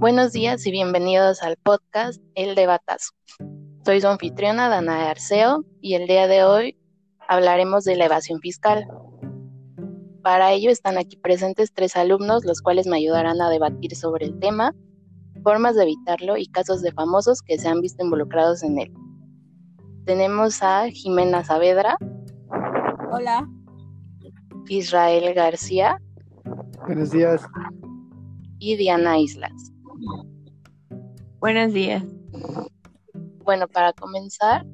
Buenos días y bienvenidos al podcast El Debatazo. Soy su anfitriona Dana Arceo y el día de hoy hablaremos de la evasión fiscal. Para ello están aquí presentes tres alumnos, los cuales me ayudarán a debatir sobre el tema, formas de evitarlo y casos de famosos que se han visto involucrados en él. Tenemos a Jimena Saavedra. Hola. Israel García. Buenos días. Y Diana Islas. Buenos días. Bueno, para comenzar,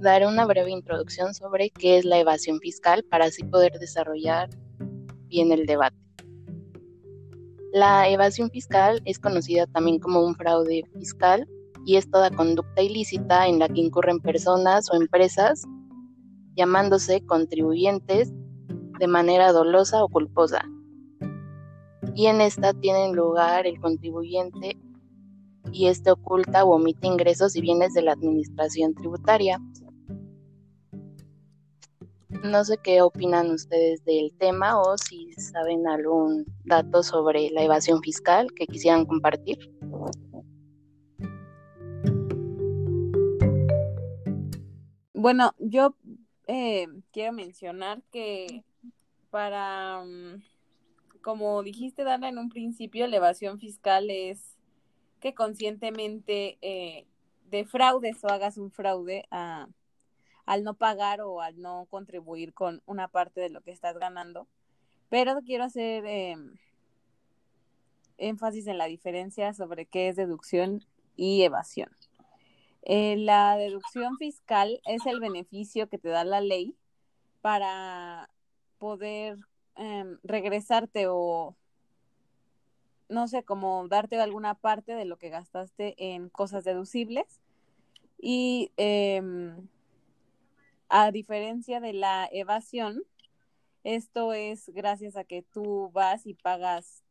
daré una breve introducción sobre qué es la evasión fiscal para así poder desarrollar bien el debate. La evasión fiscal es conocida también como un fraude fiscal y es toda conducta ilícita en la que incurren personas o empresas llamándose contribuyentes de manera dolosa o culposa. Y en esta tienen lugar el contribuyente y este oculta o omite ingresos y bienes de la administración tributaria. No sé qué opinan ustedes del tema o si saben algún dato sobre la evasión fiscal que quisieran compartir. Bueno, yo eh, quiero mencionar que para, mm, como dijiste, Dana, en un principio, la evasión fiscal es que conscientemente eh, defraudes o hagas un fraude al no pagar o al no contribuir con una parte de lo que estás ganando. Pero quiero hacer em, énfasis en la diferencia sobre qué es deducción y evasión. Eh, la deducción fiscal es el beneficio que te da la ley para poder em, regresarte o, no sé, como darte alguna parte de lo que gastaste en cosas deducibles. Y em, a diferencia de la evasión, esto es gracias a que tú vas y pagas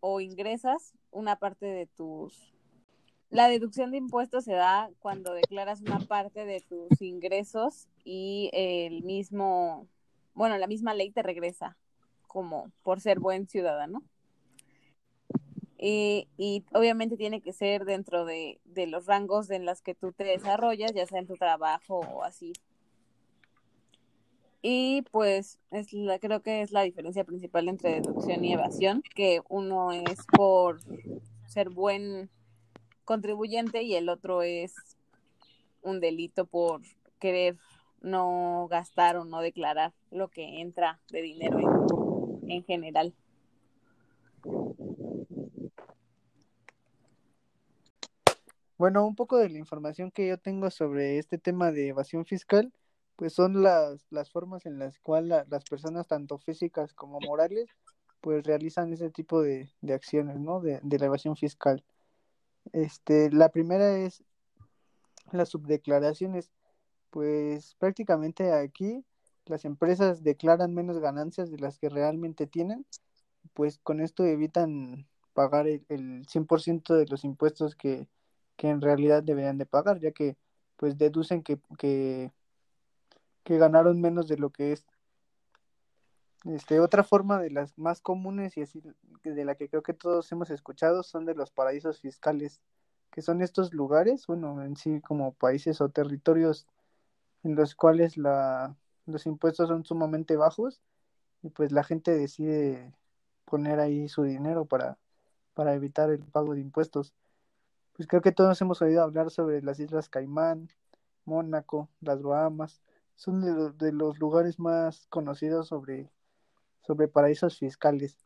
o ingresas una parte de tus la deducción de impuestos se da cuando declaras una parte de tus ingresos y el mismo, bueno, la misma ley te regresa como por ser buen ciudadano. Y, y obviamente tiene que ser dentro de, de, los rangos en los que tú te desarrollas, ya sea en tu trabajo o así. Y pues es la, creo que es la diferencia principal entre deducción y evasión, que uno es por ser buen contribuyente y el otro es un delito por querer no gastar o no declarar lo que entra de dinero en, general. Bueno, un poco de la información que yo tengo sobre este tema de evasión fiscal, pues son las, las formas en las cuales las personas, tanto físicas como morales, pues realizan ese tipo de, de acciones, ¿no? De, de la evasión fiscal. Este, la primera es las subdeclaraciones. Pues prácticamente aquí las empresas declaran menos ganancias de las que realmente tienen, pues con esto evitan pagar el, el 100% de los impuestos que, que, en realidad deberían de pagar, ya que pues deducen que, que, ganaron menos de lo que es este, otra forma de las más comunes y así de la que creo que todos hemos escuchado son de los paraísos fiscales, que son estos lugares, bueno, en sí como países o territorios en los cuales la, los impuestos son sumamente bajos y pues la gente decide poner ahí su dinero para, para evitar el pago de impuestos. Pues creo que todos hemos oído hablar sobre las Islas Caimán, Mónaco, las Bahamas, son de, los lugares más conocidos sobre sobre paraísos fiscales.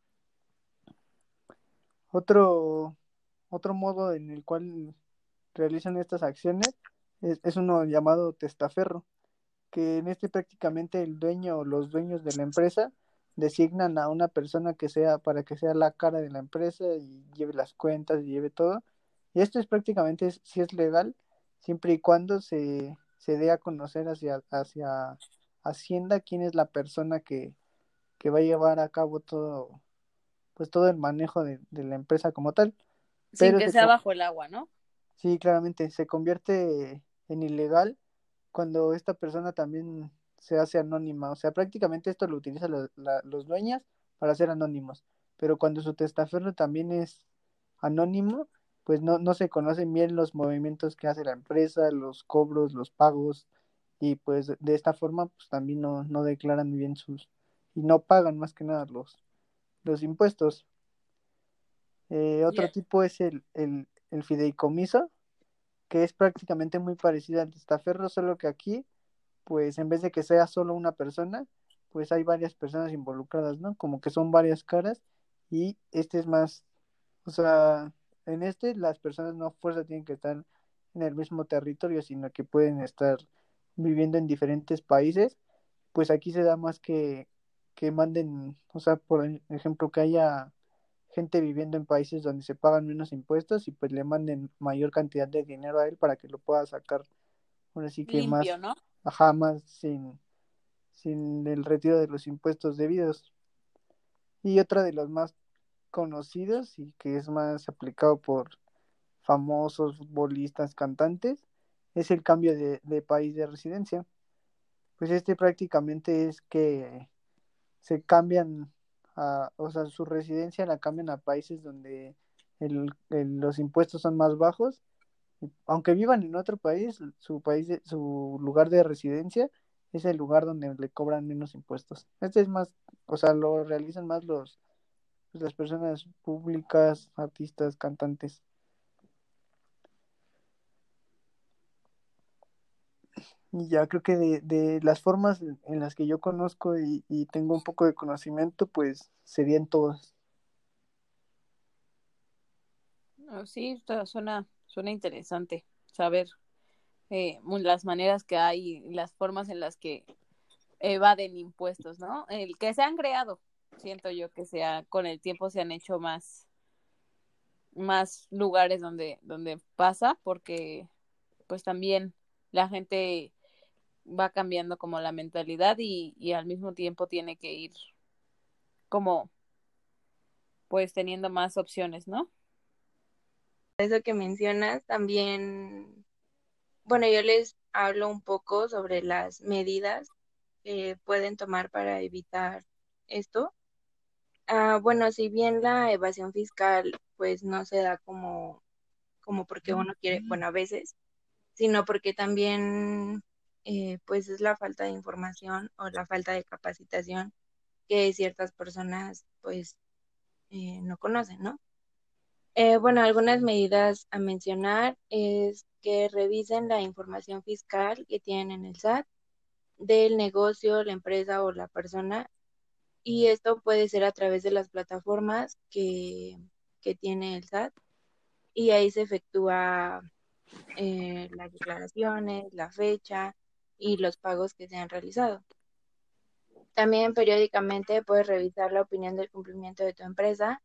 Otro, otro modo en el cual realizan estas acciones es, uno llamado testaferro, que en este prácticamente el dueño o los dueños de la empresa designan a una persona que sea para que sea la cara de la empresa y lleve las cuentas y lleve todo. Y esto es prácticamente si es legal, siempre y cuando se, se dé a conocer hacia, hacia Hacienda quién es la persona que, que va a llevar a cabo todo, pues todo el manejo de, la empresa como tal. Sin que sea bajo el agua, ¿no? Sí, claramente, se convierte en ilegal cuando esta persona también se hace anónima. O sea, prácticamente esto lo utilizan los dueños para ser anónimos. Pero cuando su testaferro también es, anónimo, pues no, no se conocen bien los movimientos que hace la empresa, los cobros, los pagos, y pues de esta forma pues también no, no declaran bien sus, y no pagan más que nada los, los impuestos. Eh, otro tipo es el, el, el fideicomiso, que es prácticamente muy parecido al testaferro, solo que aquí, pues en vez de que sea solo una persona, pues hay varias personas involucradas, ¿no? Como que son varias caras y este es más, o sea, en este las personas no fuerza tienen que estar en el mismo territorio, sino que pueden estar viviendo en diferentes países, pues aquí se da más que, que manden, o sea, por ejemplo, que haya gente viviendo en países donde se pagan menos impuestos y pues le manden mayor cantidad de dinero a él para que lo pueda sacar, bueno, sí que más, ¿no? ajá, más sin, sin el retiro de los impuestos debidos. Y otra de los más conocidos y que es más aplicado por famosos futbolistas, cantantes, es el cambio de, país de residencia. Pues este prácticamente es que se cambian, a, o sea, su residencia la cambian a países donde el, los impuestos son más bajos. Aunque vivan en otro país, su país, de, su lugar de residencia es el lugar donde le cobran menos impuestos. Este es más, o sea, lo realizan más los las personas públicas, artistas, cantantes. Y ya creo que de, de las formas en las que yo conozco y, y, tengo un poco de conocimiento, pues serían todas. Sí, suena, suena interesante saber eh, las maneras que hay y las formas en las que evaden impuestos, ¿no? El que se han creado, siento yo que sea con el tiempo se han hecho más más lugares donde donde pasa porque pues también la gente va cambiando como la mentalidad y, y al mismo tiempo tiene que ir como pues teniendo más opciones, ¿no? Eso que mencionas también, bueno, yo les hablo un poco sobre las medidas que pueden tomar para evitar esto. Ah, bueno, si bien la evasión fiscal pues no se da como, como porque uno quiere, bueno, a veces, sino porque también eh, pues es la falta de información o la falta de capacitación que ciertas personas pues eh, no conocen, ¿no? Eh, bueno, algunas medidas a mencionar es que revisen la información fiscal que tienen en el SAT del negocio, la empresa o la persona y esto puede ser a través de las plataformas que, que tiene el SAT y ahí se efectúa eh, las declaraciones, la fecha y los pagos que se han realizado. También periódicamente puedes revisar la opinión del cumplimiento de tu empresa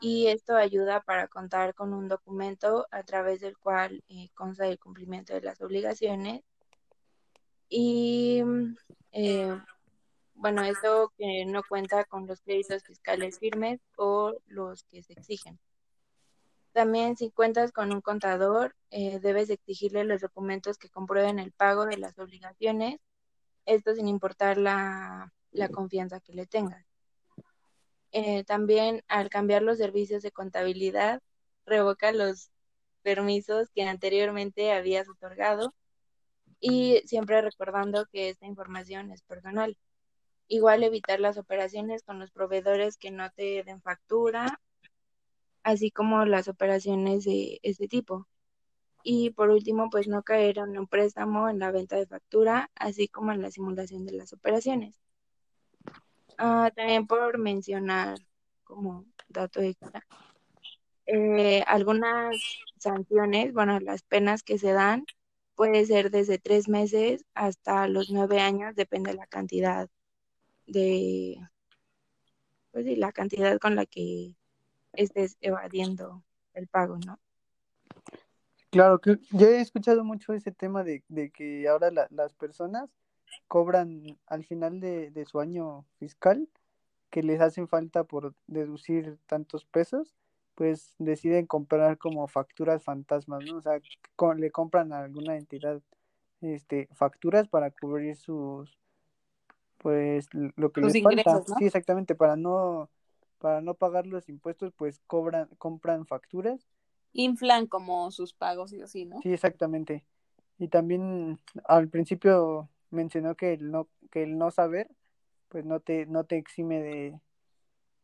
y esto ayuda para contar con un documento a través del cual eh, consta el cumplimiento de las obligaciones y eh, bueno, esto que no cuenta con los créditos fiscales firmes o los que se exigen. También si cuentas con un contador, eh, debes exigirle los documentos que comprueben el pago de las obligaciones, esto sin importar la, la confianza que le tengas. Eh, también al cambiar los servicios de contabilidad, revoca los permisos que anteriormente habías otorgado y siempre recordando que esta información es personal. Igual evitar las operaciones con los proveedores que no te den factura, así como las operaciones de este tipo. Y por último, pues no caer en un préstamo en la venta de factura, así como en la simulación de las operaciones. Uh, también por mencionar como dato extra, eh, algunas sanciones, bueno, las penas que se dan puede ser desde tres meses hasta los nueve años, depende de la cantidad de, pues la cantidad con la que estés evadiendo el pago, ¿no? Claro, que yo he escuchado mucho ese tema de, de que ahora la, las personas cobran al final de, de, su año fiscal que les hacen falta por deducir tantos pesos, pues deciden comprar como facturas fantasmas, ¿no? O sea, le compran a alguna entidad este facturas para cubrir sus pues lo que les ingresos, falta. ¿no? Sí, exactamente, para no para no pagar los impuestos, pues cobran, compran facturas. Inflan como sus pagos y así, ¿no? Sí, exactamente. Y también al principio mencionó que el no, que el no saber, pues no te, no te exime de,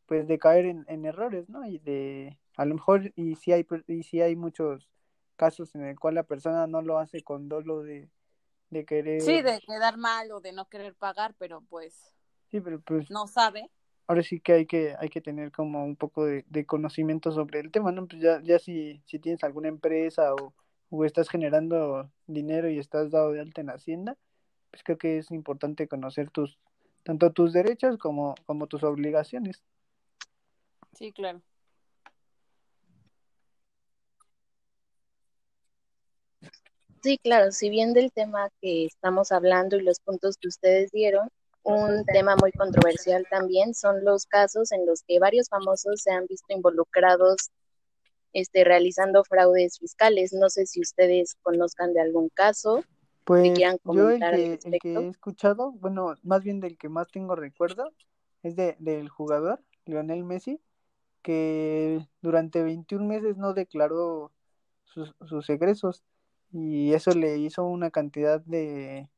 pues de caer en, en errores, ¿no? Y de, a lo mejor, y si hay, y si hay muchos casos en el cual la persona no lo hace con dolo de, de querer. Sí, de quedar mal o de no querer pagar, pero pues. Sí, pero pues. No sabe. Ahora sí que hay que, hay que tener como un poco de, de conocimiento sobre el tema, ¿no? Pues ya, ya si, si tienes alguna empresa o, o estás generando dinero y estás dado de alta en Hacienda, pues creo que es importante conocer tus, tanto tus derechos como, como tus obligaciones. Sí, claro. Sí, claro, si bien del tema que estamos hablando y los puntos que ustedes dieron, un tema muy controversial también son los casos en los que varios famosos se han visto involucrados este, realizando fraudes fiscales. No sé si ustedes conozcan de algún caso. Pues yo el que, el que, he escuchado, bueno, más bien del que más tengo recuerdo, es de, del jugador, Lionel Messi, que durante 21 meses no declaró sus, sus egresos y eso le hizo una cantidad de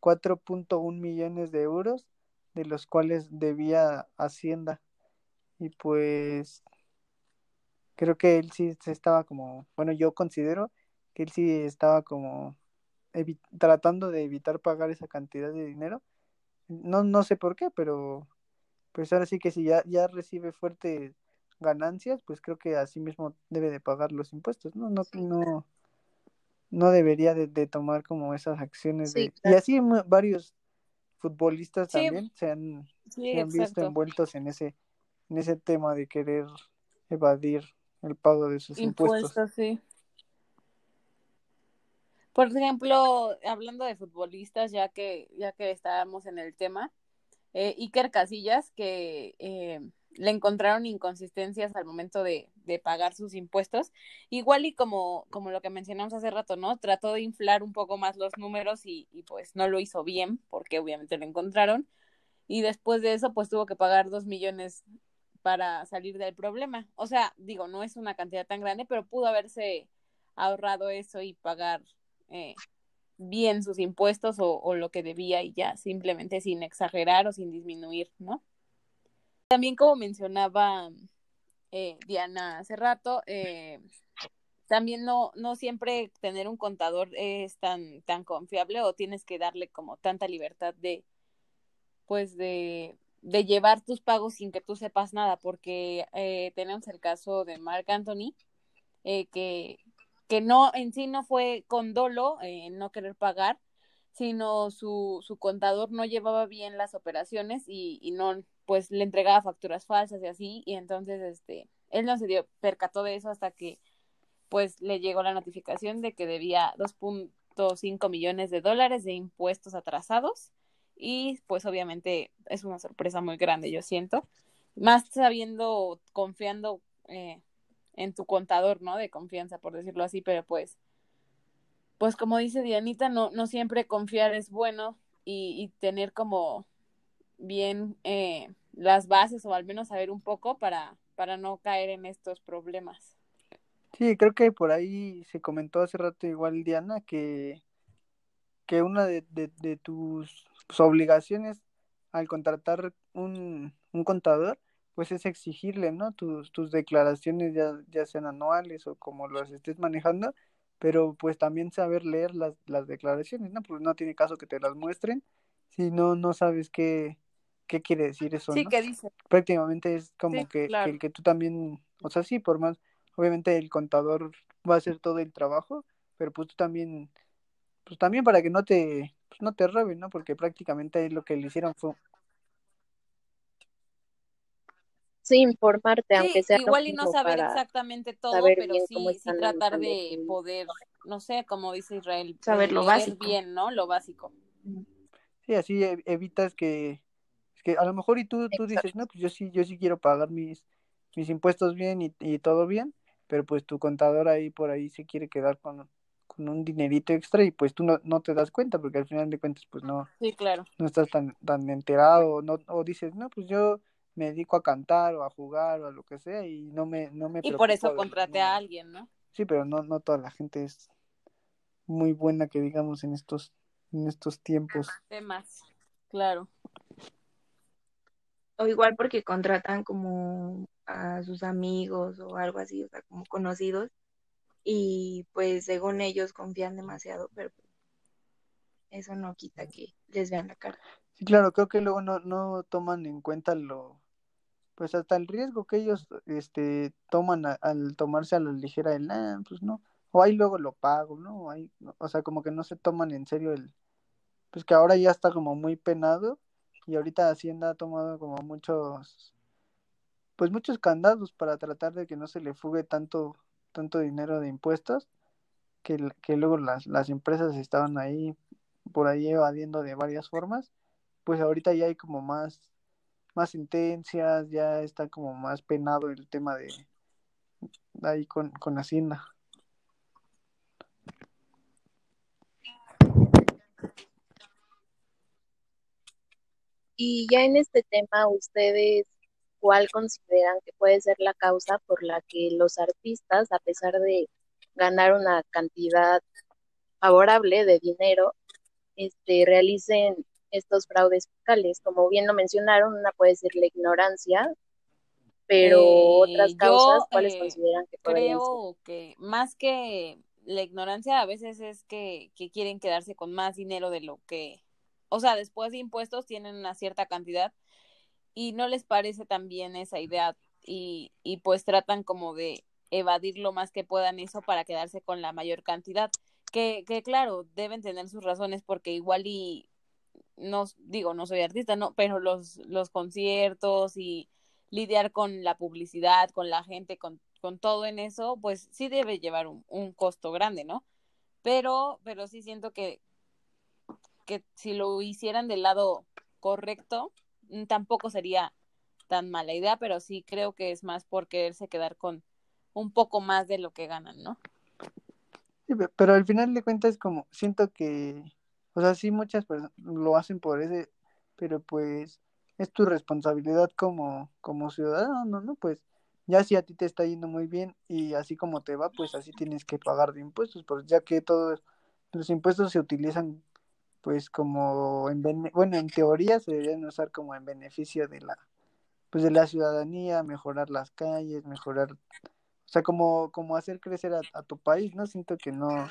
4.1 millones de euros, de los cuales debía Hacienda. Y pues creo que él sí se estaba como, bueno, yo considero que él sí estaba como tratando de evitar pagar esa cantidad de dinero. No, no sé por qué, pero pues ahora sí que si ya, ya recibe fuertes ganancias, pues creo que así mismo debe de pagar los impuestos, ¿no? No, no, no debería de, de tomar como esas acciones Sí, de... claro. Y así varios futbolistas Sí, también se han, Sí, se han visto envueltos en ese, en ese tema de querer evadir el pago de sus impuestos. Impuestos, sí. Por ejemplo, hablando de futbolistas, ya que, ya que estábamos en el tema, eh, Iker Casillas, que eh, le encontraron inconsistencias al momento de, de pagar sus impuestos, igual y como, como lo que mencionamos hace rato, ¿no? Trató de inflar un poco más los números y, y pues no lo hizo bien, porque obviamente lo encontraron, y después de eso pues tuvo que pagar dos millones para salir del problema. O sea, digo, no es una cantidad tan grande, pero pudo haberse ahorrado eso y pagar eh, bien sus impuestos o, o, lo que debía y ya, simplemente sin exagerar o sin disminuir, ¿no? También como mencionaba eh, Diana hace rato, eh, también no, no siempre tener un contador es tan, tan confiable o tienes que darle como tanta libertad de, pues de, de llevar tus pagos sin que tú sepas nada, porque eh, tenemos el caso de Mark Anthony, eh, que, que no en sí no fue con dolo eh, no querer pagar, sino su, su contador no llevaba bien las operaciones y, y, no, pues le entregaba facturas falsas y así, y entonces este, él no se dio, percató de eso hasta que pues le llegó la notificación de que debía 2.5 millones de dólares de impuestos atrasados y pues obviamente es una sorpresa muy grande, yo siento, más sabiendo, confiando eh, en tu contador, ¿no? De confianza, por decirlo así, pero pues, pues como dice Dianita, no, no siempre confiar es bueno y, y tener como bien eh, las bases o al menos saber un poco para, para no caer en estos problemas. Sí, creo que por ahí se comentó hace rato igual Diana que, que una de, de, tus, tus, obligaciones al contratar un, un contador pues es exigirle, ¿no? Tus, tus declaraciones ya, ya sean anuales o como las estés manejando, pero pues también saber leer las, las declaraciones, ¿no? Porque no tiene caso que te las muestren si no, no sabes qué, qué quiere decir eso, sí, ¿no? ¿qué dice? Prácticamente es como sí, que, claro. que, que tú también, o sea, sí, por más, obviamente el contador va a hacer todo el trabajo, pero pues tú también, pues también para que no te, pues no te roben, ¿no? Porque prácticamente lo que le hicieron fue Sí, informarte, sí, aunque sea igual y no saber exactamente todo, pero sí, sí tratar de poder, no sé, como dice Israel, saber lo básico. bien, ¿no? Lo básico. Sí, así evitas que, que a lo mejor y tú, tú dices, no, pues yo sí, yo sí quiero pagar mis, mis impuestos bien y, y todo bien, pero pues tu contador ahí por ahí se quiere quedar con, con un dinerito extra y pues tú no, no te das cuenta porque al final de cuentas pues no, sí, claro. no estás tan, tan enterado no, o dices, no, pues yo me dedico a cantar o a jugar o a lo que sea y no me no me Y por eso contraté a alguien, ¿no? Sí, pero no no toda la gente es muy buena que digamos en estos en estos tiempos. Temas. Claro. O igual porque contratan como a sus amigos o algo así, o sea, como conocidos. Y pues según ellos confían demasiado, pero eso no quita que les vean la cara. Sí, claro, creo que luego no no toman en cuenta lo pues hasta el riesgo que ellos este toman al tomarse a la ligera el ah, pues no o ahí luego lo pago no ahí o sea como que no se toman en serio el pues que ahora ya está como muy penado y ahorita Hacienda ha tomado como muchos pues muchos candados para tratar de que no se le fugue tanto tanto dinero de impuestos que, que luego las, las empresas estaban ahí por ahí evadiendo de varias formas pues ahorita ya hay como más más sentencias, ya está como más penado el tema de ahí con, con Hacienda. Y ya en este tema, ¿ustedes cuál consideran que puede ser la causa por la que los artistas, a pesar de ganar una cantidad favorable de dinero, este, realicen estos fraudes fiscales? Como bien lo mencionaron, una puede ser la ignorancia, pero Eh, otras yo, causas, ¿cuáles eh, consideran que ser? Creo que más que la ignorancia a veces es que, que quieren quedarse con más dinero de lo que, o sea, después de impuestos tienen una cierta cantidad y no les parece tan bien esa idea y, y pues tratan como de evadir lo más que puedan eso para quedarse con la mayor cantidad. Que, que claro, deben tener sus razones porque igual y no digo, no soy artista, no, pero los, los conciertos y lidiar con la publicidad, con la gente, con, con todo en eso, pues sí debe llevar un, un costo grande, ¿no? Pero, pero sí siento que, que si lo hicieran del lado correcto, mm, tampoco sería tan mala idea, pero sí creo que es más por quererse quedar con un poco más de lo que ganan, ¿no? Pero al final de cuentas como siento que, o sea, sí muchas personas lo hacen por ese, pero pues es tu responsabilidad como, como ciudadano, ¿no? Pues ya si a ti te está yendo muy bien y así como te va, pues así tienes que pagar de impuestos, pues ya que todos los impuestos se utilizan pues como en bene- bueno, en teoría se deberían usar como en beneficio de la pues de la ciudadanía, mejorar las calles, mejorar, o sea, como como hacer crecer a, a tu país, ¿no? Siento que no,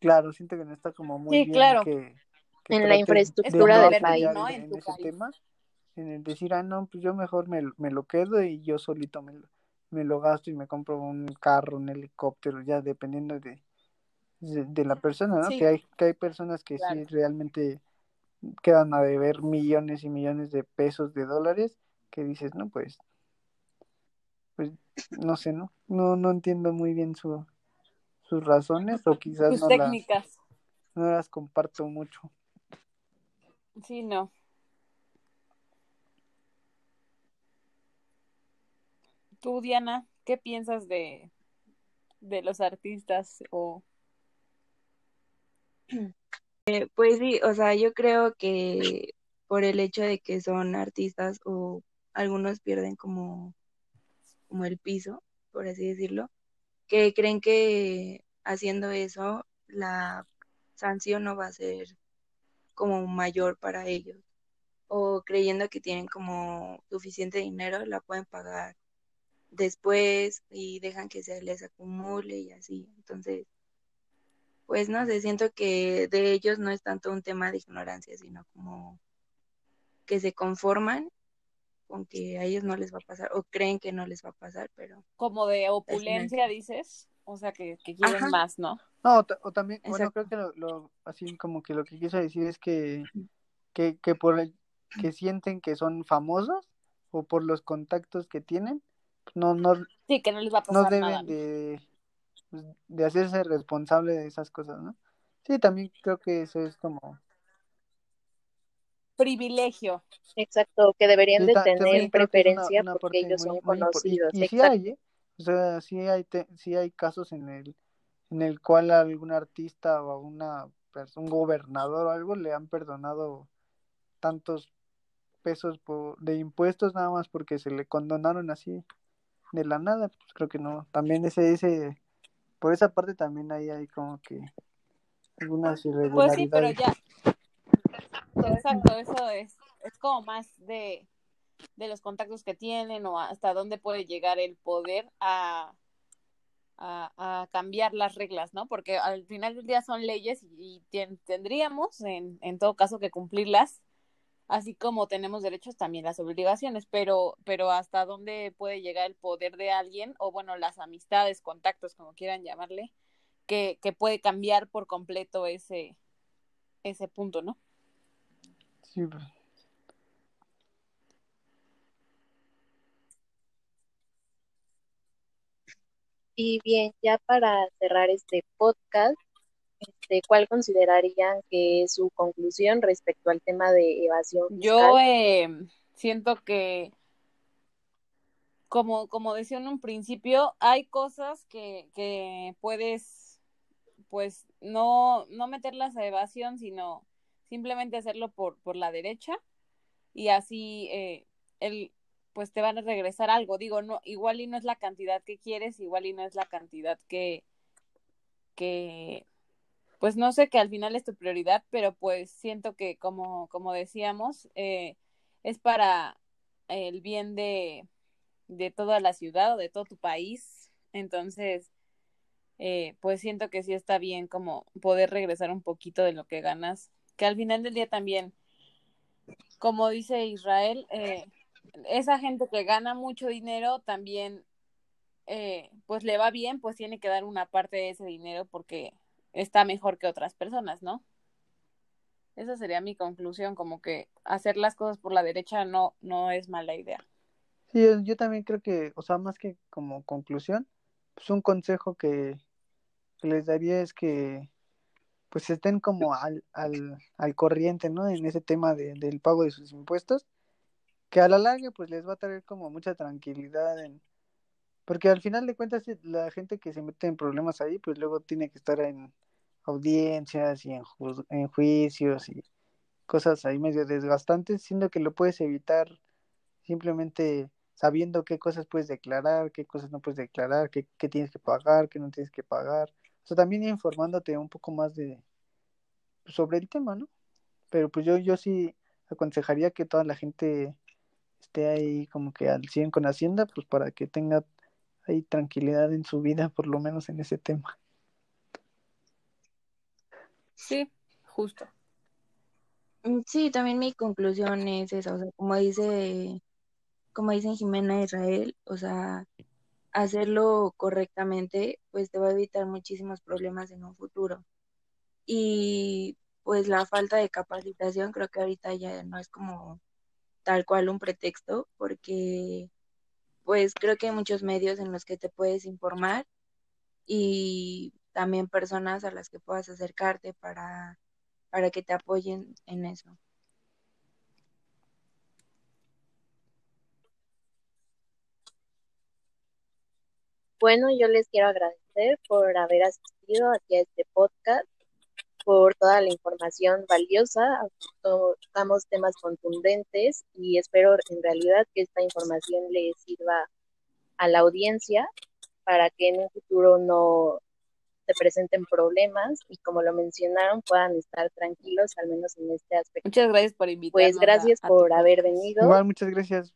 claro, siento que no está como muy Sí, bien claro. que, que En la infraestructura de del país, ¿no? en, En en tu ese país. tema, en el decir, ah, no, pues yo mejor me, me lo quedo y yo solito me lo, me lo gasto y me compro un carro, un helicóptero, ya dependiendo de, de, de la persona, ¿no? Sí. Que hay, que hay personas que Claro. sí realmente quedan a deber millones y millones de pesos, de dólares, que dices, no, pues, pues, no sé, ¿no? No, no entiendo muy bien su, sus razones o quizás Sus no las, técnicas. no las comparto mucho. Sí, no. Tú, Diana, ¿qué piensas de, de los artistas o Eh, pues sí, o sea, yo creo que por el hecho de que son artistas o algunos pierden como, como el piso, por así decirlo, que creen que haciendo eso la sanción no va a ser como mayor para ellos o creyendo que tienen como suficiente dinero, la pueden pagar después y dejan que se les acumule y así. Entonces, pues no sé, siento que de ellos no es tanto un tema de ignorancia, sino como que se conforman con que a ellos no les va a pasar o creen que no les va a pasar, pero como de opulencia, dices? O sea, que, que quieren Ajá. más, ¿no? No, o, ta- o también, bueno, creo que lo, lo- así como que lo que quiso decir es que, que, que por el que sienten que son famosos o por los contactos que tienen, no, no, Sí, que no les va a no pasar deben nada. de, pues, de hacerse responsable de esas cosas, ¿no? Sí, también creo que eso es como, Privilegio. Exacto, que deberían sí, de tener una, preferencia una porque ellos muy, son muy importante, y, conocidos. y sí hay, ¿eh? O sea, sí hay, te- sí hay casos en el, en el cual algún artista o una pers- un gobernador o algo le han perdonado tantos pesos por, de impuestos nada más porque se le condonaron así de la nada, pues creo que no. También ese, ese, por esa parte también ahí hay como que algunas irregularidades. Pues sí, pero ya. Exacto, eso es, es como más de, de los contactos que tienen o hasta dónde puede llegar el poder a, a, cambiar las reglas, ¿no? Porque al final del día son leyes y, tendríamos, en, en todo caso, que cumplirlas, así como tenemos derechos, también las obligaciones, pero, pero hasta dónde puede llegar el poder de alguien, o bueno, las amistades, contactos, como quieran llamarle, que, que puede cambiar por completo ese, ese punto, ¿no? Sí, pues. Y bien, ya para cerrar este podcast, este, ¿cuál considerarían que es su conclusión respecto al tema de evasión? Yo eh, siento que, como, como decía en un principio, hay cosas que, que puedes, pues, no, no meterlas a evasión, sino simplemente hacerlo por, por la derecha y así eh, el, pues te van a regresar algo. Digo, no, igual y no es la cantidad que quieres, igual y no es la cantidad que, que, pues no sé que al final es tu prioridad, pero pues siento que como, como decíamos, eh, es para el bien de, de toda la ciudad o de todo tu país. Entonces, eh, pues siento que sí está bien como poder regresar un poquito de lo que ganas, que al final del día también, como dice Israel, eh, esa gente que gana mucho dinero también, eh, pues le va bien, pues tiene que dar una parte de ese dinero porque está mejor que otras personas, ¿no? Esa sería mi conclusión, como que hacer las cosas por la derecha no, no es mala idea. Sí, yo, también creo que, o sea, más que como conclusión, pues un consejo que, les daría es que pues estén como al, al, al corriente, ¿no? En ese tema de, del pago de sus impuestos que a la larga pues les va a traer como mucha tranquilidad en porque al final de cuentas la gente que se mete en problemas ahí pues luego tiene que estar en audiencias y en, en juicios y cosas ahí medio desgastantes siendo que lo puedes evitar simplemente sabiendo qué cosas puedes declarar qué cosas no puedes declarar qué, qué tienes que pagar qué no tienes que pagar. O sea también informándote un poco más de sobre el tema no pero pues yo yo sí aconsejaría que toda la gente esté ahí como que al 100 con Hacienda, pues para que tenga ahí tranquilidad en su vida, por lo menos en ese tema. Sí, justo. Mm, sí, también mi conclusión es esa, o sea, como dice, como dicen Jimena Israel, o sea, hacerlo correctamente, pues te va a evitar muchísimos problemas en un futuro. Y pues la falta de capacitación creo que ahorita ya no es como tal cual un pretexto, porque pues creo que hay muchos medios en los que te puedes informar y también personas a las que puedas acercarte para, para que te apoyen en eso. Bueno, yo les quiero agradecer por haber asistido aquí a este podcast por toda la información valiosa. Tocamos temas contundentes y espero en realidad que esta información le sirva a la audiencia para que en un futuro no se presenten problemas y como lo mencionaron puedan estar tranquilos al menos en este aspecto. Muchas gracias por invitarnos. Pues gracias por haber venido. Igual, muchas gracias.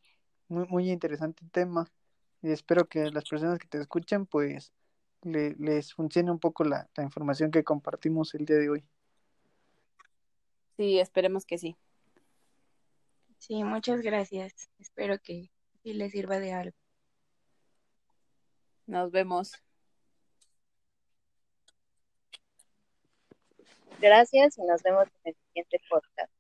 Muy, muy interesante tema y espero que las personas que te escuchen pues les funcione un poco la, la información que compartimos el día de hoy. Sí, esperemos que sí. Sí, muchas gracias. Espero que sí les sirva de algo. Nos vemos. Gracias y nos vemos en el siguiente podcast.